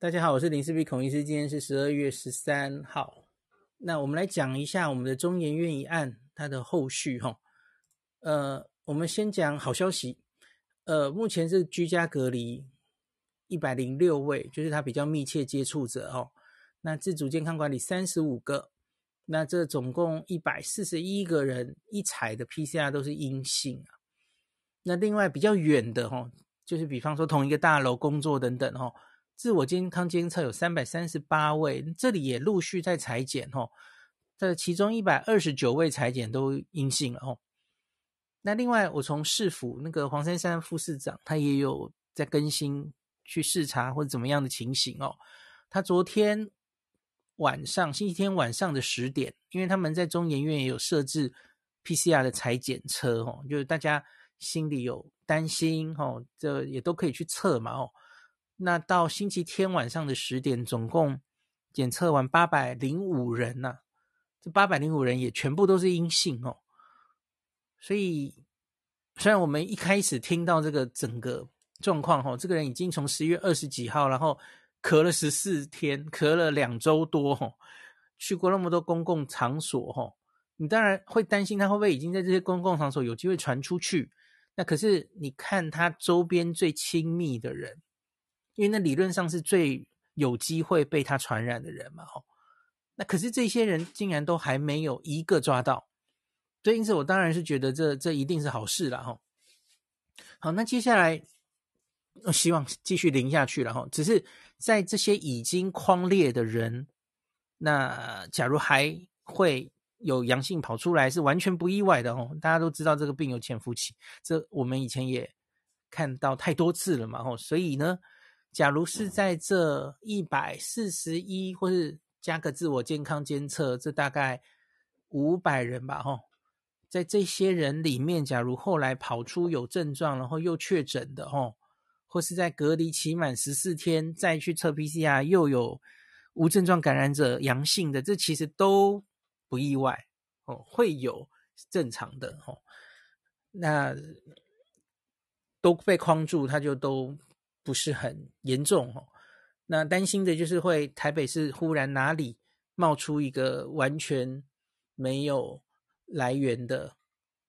大家好，我是林氏璧孔医师。今天是十二月十三号，那我们来讲一下我们的中研院一案它的后续哈。呃，我们先讲好消息，呃，目前是居家隔离一百零六位，就是他比较密切接触者哦。那自主健康管理三十五个，那这总共一百四十一个人一采的 PCR 都是阴性啊。那另外比较远的哈，就是比方说同一个大楼工作等等哈。自我健康监测有三百三十八位，这里也陆续在裁剪哦。这其中一百二十九位裁剪都阴性了哦。那另外，我从市府那个黄珊珊副市长，他也有在更新去视察或者怎么样的情形哦。他昨天晚上，星期天晚上的十点，因为他们在中研院也有设置 PCR 的裁剪车哦，就是大家心里有担心哦，这也都可以去测嘛哦。那到星期天晚上的十点，总共检测完八百零五人呐、啊，这八百零五人也全部都是阴性哦。所以，虽然我们一开始听到这个整个状况哈，这个人已经从十月二十几号，然后咳了十四天，咳了两周多哈，去过那么多公共场所哈，你当然会担心他会不会已经在这些公共场所有机会传出去。那可是你看他周边最亲密的人。因为那理论上是最有机会被他传染的人嘛，吼，那可是这些人竟然都还没有一个抓到，所以因此我当然是觉得这这一定是好事了，吼。好，那接下来我希望继续零下去了，吼。只是在这些已经框列的人，那假如还会有阳性跑出来，是完全不意外的，哦。大家都知道这个病有潜伏期，这我们以前也看到太多次了嘛，吼。所以呢。假如是在这一百四十一，或是加个自我健康监测，这大概五百人吧，吼，在这些人里面，假如后来跑出有症状，然后又确诊的，吼，或是在隔离期满十四天再去测 PCR 又有无症状感染者阳性的，这其实都不意外，哦，会有正常的，吼，那都被框住，他就都。不是很严重哦，那担心的就是会台北市忽然哪里冒出一个完全没有来源的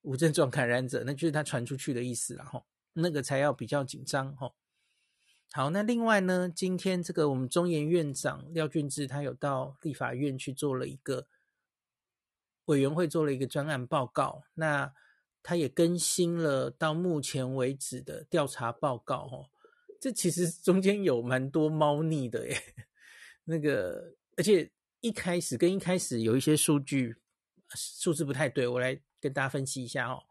无症状感染者，那就是他传出去的意思了哈，那个才要比较紧张哈。好，那另外呢，今天这个我们中研院长廖俊智他有到立法院去做了一个委员会做了一个专案报告，那他也更新了到目前为止的调查报告哦。这其实中间有蛮多猫腻的耶，那个，而且一开始跟一开始有一些数据数字不太对，我来跟大家分析一下哦。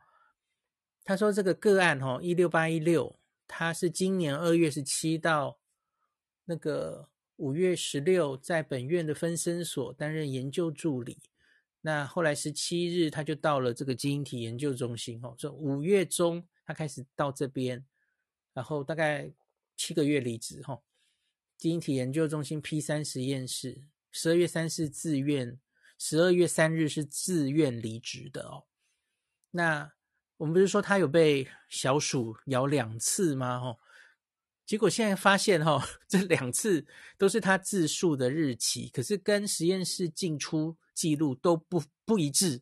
他说这个个案哦，一六八一六，他是今年二月十七到那个五月十六在本院的分生所担任研究助理，那后来十七日他就到了这个基因体研究中心哦，这五月中他开始到这边，然后大概。七个月离职哈，基因体研究中心 P 三实验室，十二月三日自愿，十二月三日是自愿离职的哦。那我们不是说他有被小鼠咬两次吗？哈，结果现在发现哈，这两次都是他自述的日期，可是跟实验室进出记录都不不一致，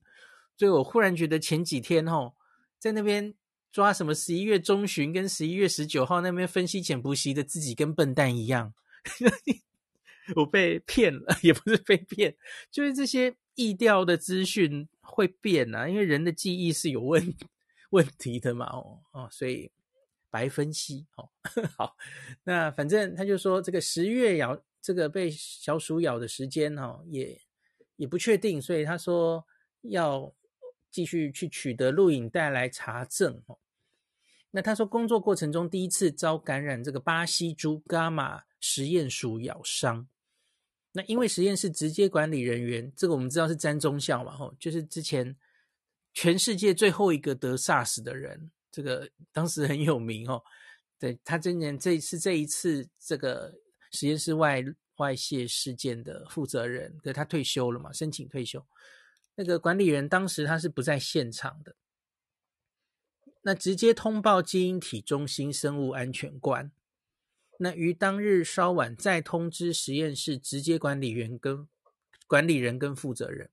所以我忽然觉得前几天哈，在那边。抓什么十一月中旬跟十一月十九号那边分析潜伏期的自己跟笨蛋一样，我被骗了，也不是被骗，就是这些疫调的资讯会变啊，因为人的记忆是有问问题的嘛，哦哦，所以白分析哦。好，那反正他就说这个十月咬这个被小鼠咬的时间哈，也也不确定，所以他说要继续去取得录影带来查证哦。那他说，工作过程中第一次遭感染这个巴西猪伽马实验鼠咬伤。那因为实验室直接管理人员，这个我们知道是詹忠孝嘛，吼，就是之前全世界最后一个得 SARS 的人，这个当时很有名哦。对，他今年这是这一次这个实验室外外泄事件的负责人，对，他退休了嘛，申请退休。那个管理人当时他是不在现场的。那直接通报基因体中心生物安全官，那于当日稍晚再通知实验室直接管理员跟管理人跟负责人。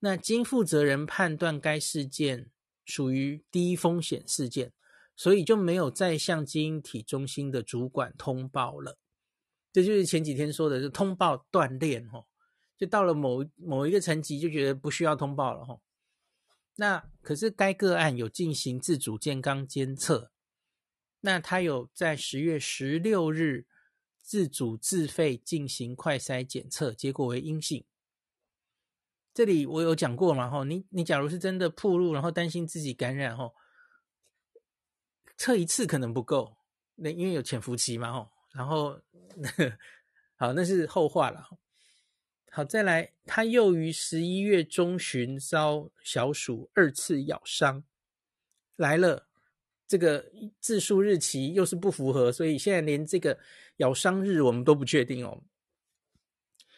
那经负责人判断该事件属于低风险事件，所以就没有再向基因体中心的主管通报了。这就是前几天说的，是通报断链哦，就到了某某一个层级就觉得不需要通报了哦。那可是该个案有进行自主健康监测。那他有在十月十六日自主自费进行快筛检测，结果为阴性。这里我有讲过嘛？吼，你你假如是真的暴露，然后担心自己感染，吼，测一次可能不够，那因为有潜伏期嘛，吼。然后，好，那是后话了。好，再来，他又于十一月中旬遭小鼠二次咬伤，来了。这个自述日期又是不符合，所以现在连这个咬伤日我们都不确定哦。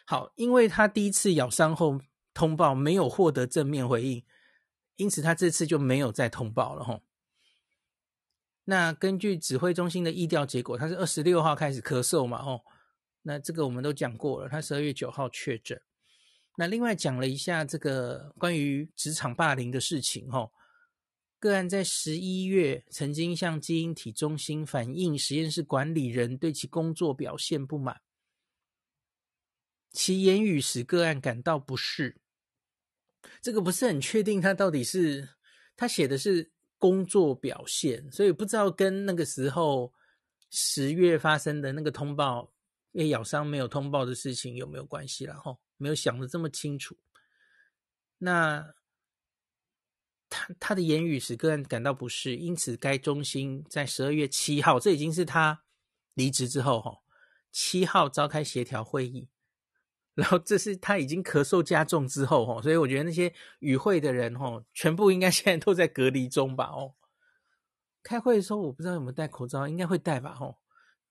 好，因为他第一次咬伤后通报没有获得正面回应，因此他这次就没有再通报了哈。那根据指挥中心的疫调结果，他是二十六号开始咳嗽嘛，哦，那这个我们都讲过了，他十二月九号确诊。那另外讲了一下这个关于职场霸凌的事情，哈。个案在十一月曾经向基因体中心反映，实验室管理人对其工作表现不满，其言语使个案感到不适。这个不是很确定，他到底是他写的是工作表现，所以不知道跟那个时候十月发生的那个通报被咬伤没有通报的事情有没有关系了？哈，没有想的这么清楚。那。他他的言语使个人感到不适，因此该中心在十二月七号，这已经是他离职之后哈，七号召开协调会议，然后这是他已经咳嗽加重之后哈，所以我觉得那些与会的人哈，全部应该现在都在隔离中吧哦。开会的时候我不知道有没有戴口罩，应该会戴吧哦。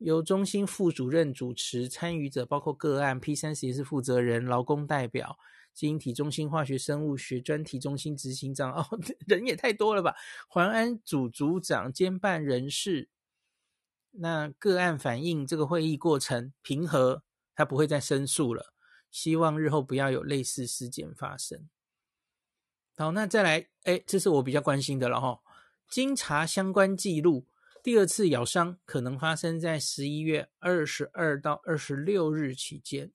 由中心副主任主持，参与者包括个案 P 三实验室负责人、劳工代表。基因体中心化学生物学专题中心执行长哦，人也太多了吧？环安组组长兼办人士，那个案反映这个会议过程平和，他不会再申诉了。希望日后不要有类似事件发生。好，那再来，哎，这是我比较关心的了哈。经查相关记录，第二次咬伤可能发生在十一月二十二到二十六日期间。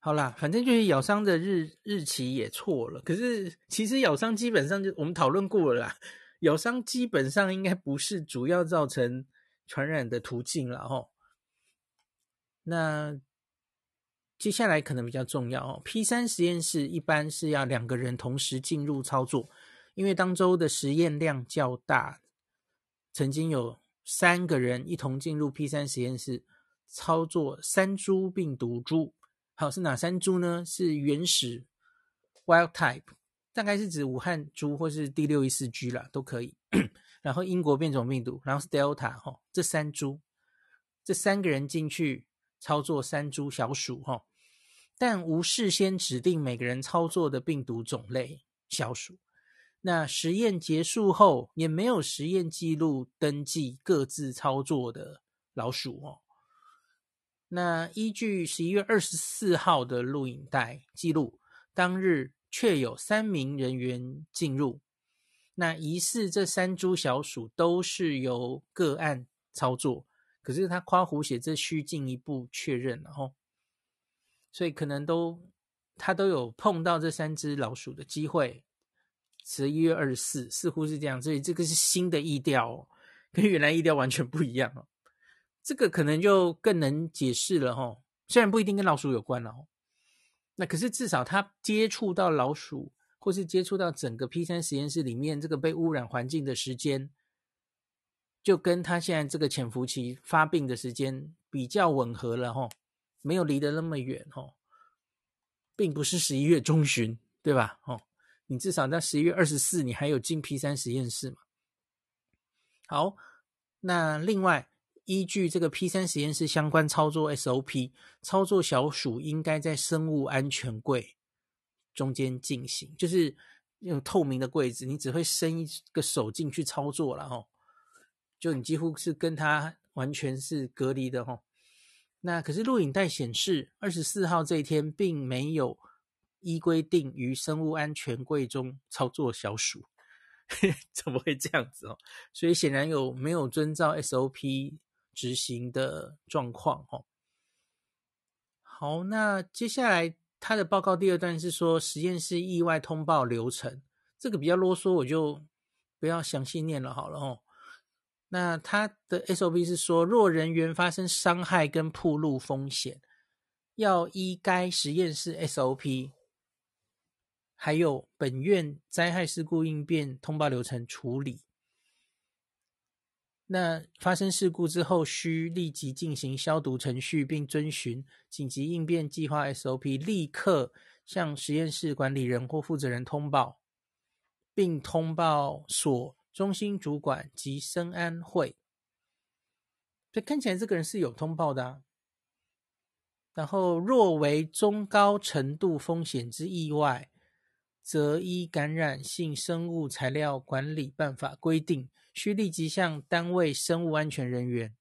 好啦，反正就是咬伤的日日期也错了。可是其实咬伤基本上就我们讨论过了啦，咬伤基本上应该不是主要造成传染的途径了哦。那接下来可能比较重要哦。P 三实验室一般是要两个人同时进入操作，因为当周的实验量较大，曾经有三个人一同进入 P 三实验室操作三株病毒株。好，是哪三株呢？是原始 （wild type），大概是指武汉株或是第六一四 G 啦，都可以。然后英国变种病毒，然后是 Delta 哈，这三株，这三个人进去操作三株小鼠哈，但无事先指定每个人操作的病毒种类小鼠。那实验结束后，也没有实验记录登记各自操作的老鼠哦。那依据十一月二十四号的录影带记录，当日确有三名人员进入。那疑似这三株小鼠都是由个案操作，可是他夸胡写这需进一步确认了哦。所以可能都他都有碰到这三只老鼠的机会。十一月二十四似乎是这样，所以这个是新的疫调哦，跟原来疫调完全不一样哦。这个可能就更能解释了哈，虽然不一定跟老鼠有关了，那可是至少他接触到老鼠，或是接触到整个 P 三实验室里面这个被污染环境的时间，就跟他现在这个潜伏期发病的时间比较吻合了哈，没有离得那么远哈，并不是十一月中旬，对吧？哦，你至少在十一月二十四，你还有进 P 三实验室嘛？好，那另外。依据这个 P 三实验室相关操作 SOP，操作小鼠应该在生物安全柜中间进行，就是用透明的柜子，你只会伸一个手进去操作了哈，就你几乎是跟它完全是隔离的吼。那可是录影带显示，二十四号这一天并没有依规定于生物安全柜中操作小鼠，怎么会这样子哦？所以显然有没有遵照 SOP 执行的状况哦。好，那接下来他的报告第二段是说实验室意外通报流程，这个比较啰嗦，我就不要详细念了好了哦。那他的 SOP 是说，若人员发生伤害跟暴露风险，要依该实验室 SOP，还有本院灾害事故应变通报流程处理。那发生事故之后，需立即进行消毒程序，并遵循紧急应变计划 SOP，立刻向实验室管理人或负责人通报，并通报所。中心主管及生安会，这看起来这个人是有通报的啊。然后，若为中高程度风险之意外，则依感染性生物材料管理办法规定，需立即向单位生物安全人员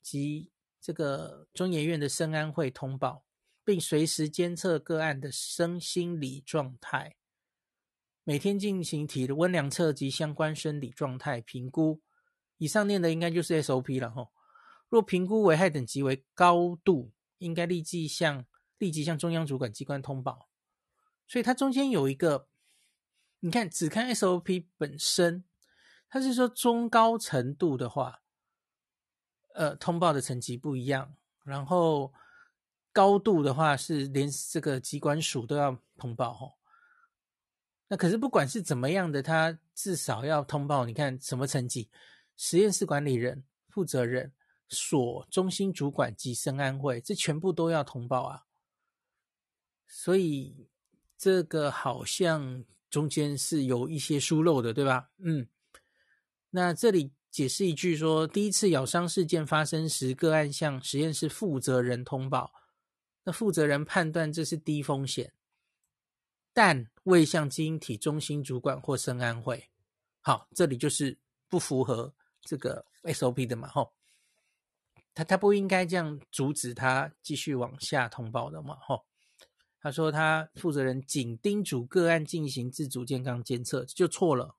及这个中研院的生安会通报，并随时监测个案的身心理状态。每天进行体温量测及相关生理状态评估，以上念的应该就是 SOP 了哈。若评估危害等级为高度，应该立即向立即向中央主管机关通报。所以它中间有一个，你看只看 SOP 本身，它是说中高程度的话，呃，通报的层级不一样。然后高度的话是连这个机关署都要通报哈。那可是不管是怎么样的，他至少要通报。你看什么层级？实验室管理人、负责人、所中心主管及生安会，这全部都要通报啊。所以这个好像中间是有一些疏漏的，对吧？嗯。那这里解释一句说，第一次咬伤事件发生时，个案向实验室负责人通报，那负责人判断这是低风险。但未向基因体中心主管或生安会，好，这里就是不符合这个 SOP 的嘛，吼，他他不应该这样阻止他继续往下通报的嘛，吼，他说他负责人仅叮嘱个案进行自主健康监测，就错了。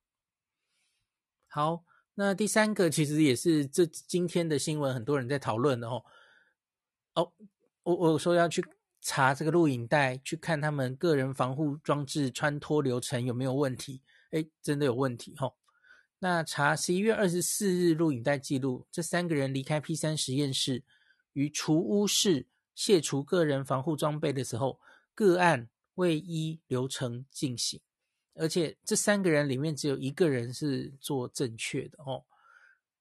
好，那第三个其实也是这今天的新闻，很多人在讨论的哦，哦，我我说要去。查这个录影带，去看他们个人防护装置穿脱流程有没有问题？诶，真的有问题吼。那查十一月二十四日录影带记录，这三个人离开 P 三实验室，于除污室卸除个人防护装备的时候，个案为一流程进行，而且这三个人里面只有一个人是做正确的哦。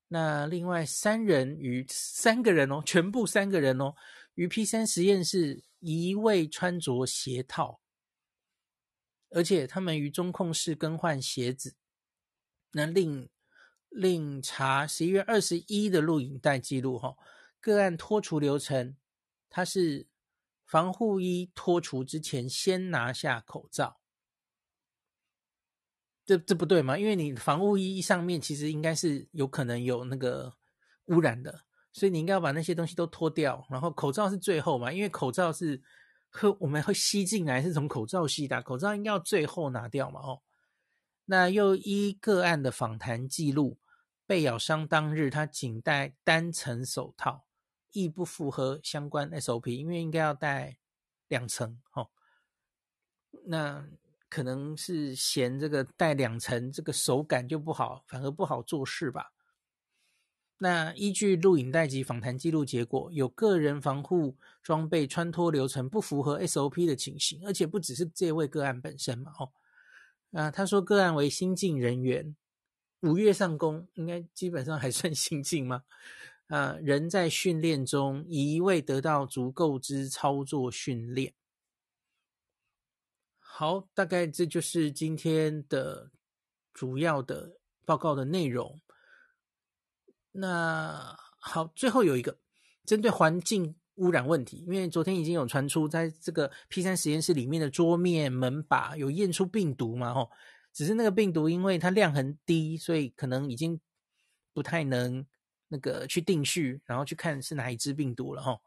那另外三人与三个人哦，全部三个人哦，于 P 三实验室。一位穿着鞋套，而且他们于中控室更换鞋子。那另另查十一月二十一的录影带记录，哈，个案脱除流程，他是防护衣脱除之前先拿下口罩，这这不对吗？因为你防护衣上面其实应该是有可能有那个污染的。所以你应该要把那些东西都脱掉，然后口罩是最后嘛，因为口罩是喝我们会吸进来，是从口罩吸的，口罩应该要最后拿掉嘛，哦。那又依个案的访谈记录，被咬伤当日他仅戴单层手套，亦不符合相关 SOP，因为应该要戴两层，哦。那可能是嫌这个戴两层这个手感就不好，反而不好做事吧。那依据录影带及访谈记录结果，有个人防护装备穿脱流程不符合 SOP 的情形，而且不只是这位个案本身嘛，哦，啊，他说个案为新进人员，五月上工，应该基本上还算新进吗？啊，人在训练中，一味得到足够之操作训练。好，大概这就是今天的主要的报告的内容。那好，最后有一个针对环境污染问题，因为昨天已经有传出，在这个 P 三实验室里面的桌面门把有验出病毒嘛，吼，只是那个病毒因为它量很低，所以可能已经不太能那个去定序，然后去看是哪一支病毒了哈。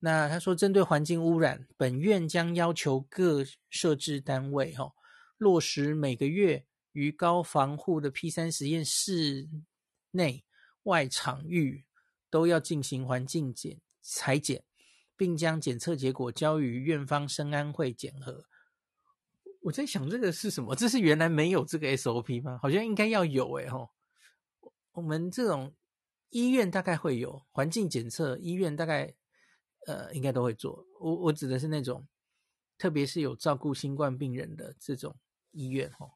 那他说，针对环境污染，本院将要求各设置单位哈落实每个月于高防护的 P 三实验室内外场域都要进行环境检采检，并将检测结果交予院方生安会检核。我在想这个是什么？这是原来没有这个 SOP 吗？好像应该要有哎吼。我们这种医院大概会有环境检测，医院大概呃应该都会做。我我指的是那种，特别是有照顾新冠病人的这种医院吼。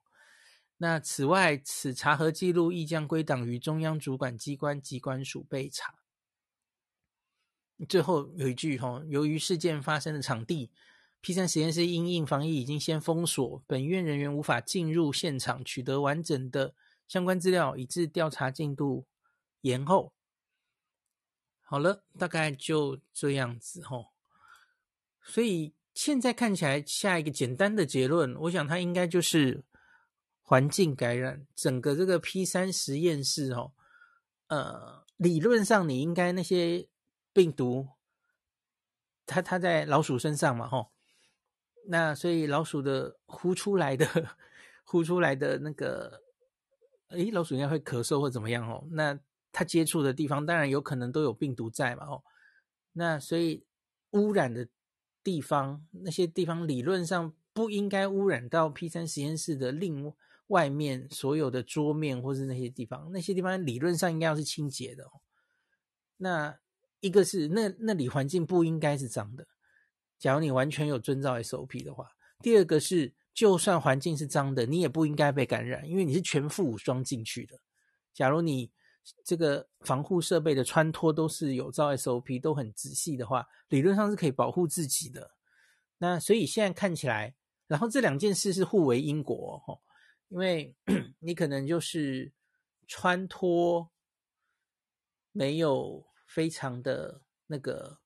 那此外，此查核记录亦将归档于中央主管机关机关署备查。最后有一句吼，由于事件发生的场地。P 三实验室因应防疫已经先封锁，本院人员无法进入现场取得完整的相关资料，以致调查进度延后。好了，大概就这样子吼。所以现在看起来，下一个简单的结论，我想它应该就是环境感染。整个这个 P 三实验室哦，呃，理论上你应该那些病毒，它它在老鼠身上嘛，吼。那所以老鼠的呼出来的呼出来的那个，诶，老鼠应该会咳嗽或怎么样哦？那它接触的地方当然有可能都有病毒在嘛哦。那所以污染的地方，那些地方理论上不应该污染到 P 三实验室的另外面所有的桌面或是那些地方，那些地方理论上应该要是清洁的哦。那一个是那那里环境不应该是脏的。假如你完全有遵照 SOP 的话，第二个是，就算环境是脏的，你也不应该被感染，因为你是全副武装进去的。假如你这个防护设备的穿脱都是有照 SOP，都很仔细的话，理论上是可以保护自己的。那所以现在看起来，然后这两件事是互为因果哦，因为 你可能就是穿脱没有非常的那个。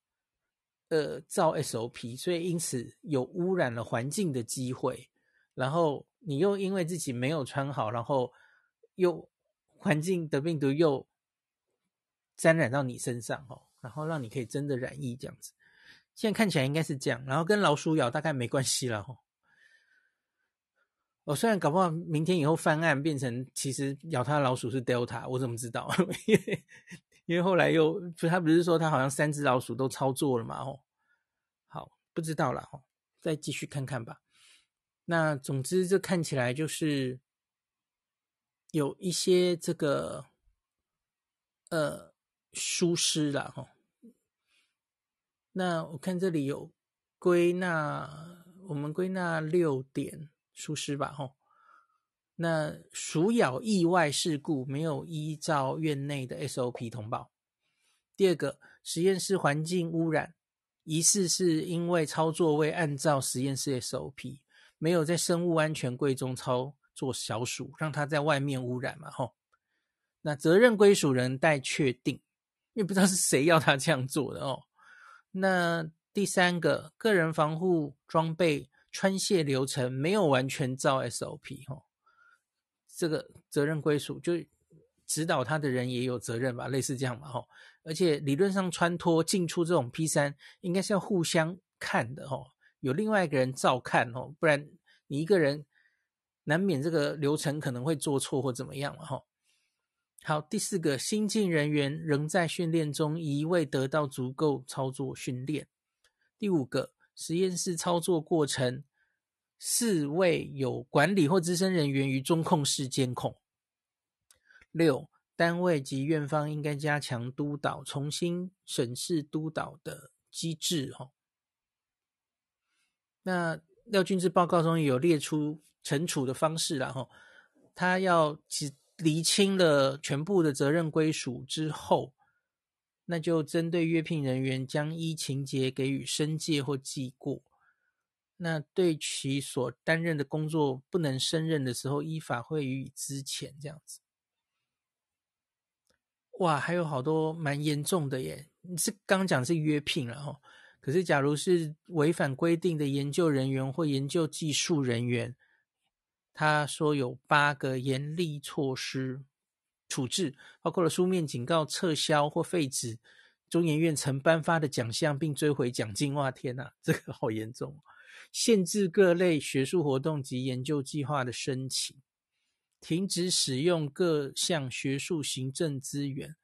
呃，照 SOP，所以因此有污染了环境的机会，然后你又因为自己没有穿好，然后又环境的病毒又沾染到你身上哦，然后让你可以真的染疫这样子。现在看起来应该是这样，然后跟老鼠咬大概没关系了哦。我虽然搞不好明天以后翻案变成其实咬它的老鼠是 Delta，我怎么知道？因为后来又，他不是说他好像三只老鼠都操作了嘛？哦，好，不知道了，哦，再继续看看吧。那总之，这看起来就是有一些这个呃疏失了，哈。那我看这里有归纳，我们归纳六点疏失吧，哈。那鼠咬意外事故没有依照院内的 SOP 通报。第二个，实验室环境污染，疑似是因为操作未按照实验室 SOP，没有在生物安全柜中操做小鼠，让它在外面污染嘛？吼，那责任归属人待确定，因为不知道是谁要他这样做的哦。那第三个，个人防护装备穿卸流程没有完全照 SOP，吼。这个责任归属，就指导他的人也有责任吧，类似这样嘛，吼。而且理论上穿脱进出这种 P 三，应该是要互相看的，吼，有另外一个人照看，哦，不然你一个人难免这个流程可能会做错或怎么样嘛，哈。好，第四个，新进人员仍在训练中，一未得到足够操作训练。第五个，实验室操作过程。四位有管理或资深人员于中控室监控。六，单位及院方应该加强督导，重新审视督导的机制。哈，那廖俊志报告中有列出惩处的方式然后，他要只厘清了全部的责任归属之后，那就针对约聘人员将依情节给予申诫或记过。那对其所担任的工作不能胜任的时候，依法会予以资遣，这样子。哇，还有好多蛮严重的耶！你是刚讲是约聘了哈，可是假如是违反规定的研究人员或研究技术人员，他说有八个严厉措施，处置，包括了书面警告、撤销或废止中研院曾颁发的奖项，并追回奖金。哇，天哪，这个好严重！限制各类学术活动及研究计划的申请，停止使用各项学术行政资源，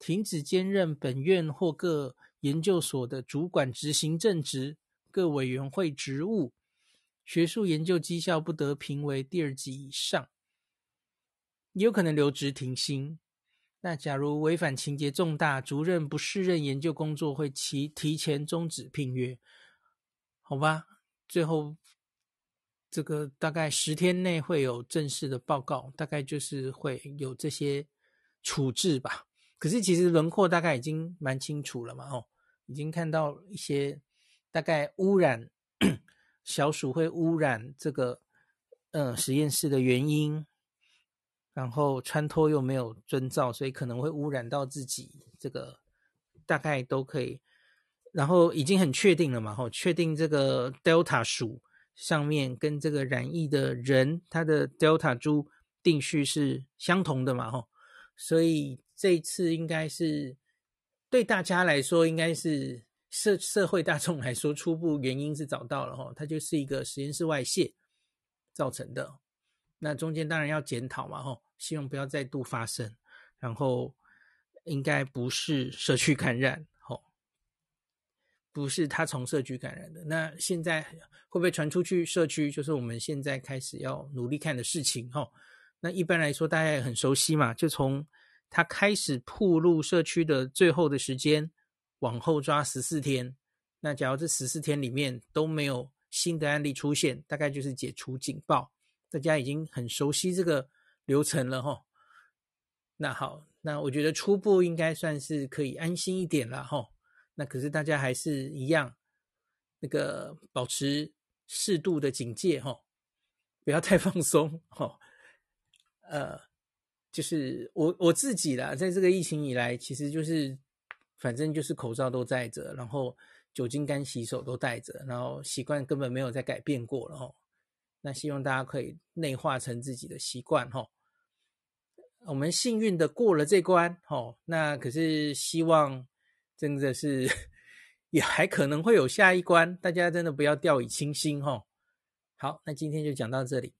停止兼任本院或各研究所的主管执、行政职、各委员会职务。学术研究绩效不得评为第二级以上，也有可能留职停薪。那假如违反情节重大，主任不适任研究工作，会提提前终止聘约。好吧，最后这个大概十天内会有正式的报告，大概就是会有这些处置吧。可是其实轮廓大概已经蛮清楚了嘛，哦，已经看到一些大概污染。小鼠会污染这个，呃，实验室的原因，然后穿脱又没有遵照，所以可能会污染到自己。这个大概都可以，然后已经很确定了嘛，吼，确定这个 Delta 鼠上面跟这个染疫的人，他的 Delta 株定序是相同的嘛，吼，所以这一次应该是对大家来说应该是。社社会大众来说，初步原因是找到了哈，它就是一个实验室外泄造成的。那中间当然要检讨嘛哈，希望不要再度发生。然后应该不是社区感染哈，不是他从社区感染的。那现在会不会传出去社区，就是我们现在开始要努力看的事情哈。那一般来说，大家也很熟悉嘛，就从他开始铺路社区的最后的时间。往后抓十四天，那假如这十四天里面都没有新的案例出现，大概就是解除警报。大家已经很熟悉这个流程了齁。那好，那我觉得初步应该算是可以安心一点了齁。那可是大家还是一样，那个保持适度的警戒齁，不要太 放松齁。呃，就是我我自己啦，在这个疫情以来，其实就是。反正就是口罩都戴着，然后酒精干洗手都戴着，然后习惯根本没有再改变过了吼。那希望大家可以内化成自己的习惯吼。我们幸运的过了这关吼，那可是希望真的是 也还可能会有下一关，大家真的不要掉以轻心吼。好，那今天就讲到这里。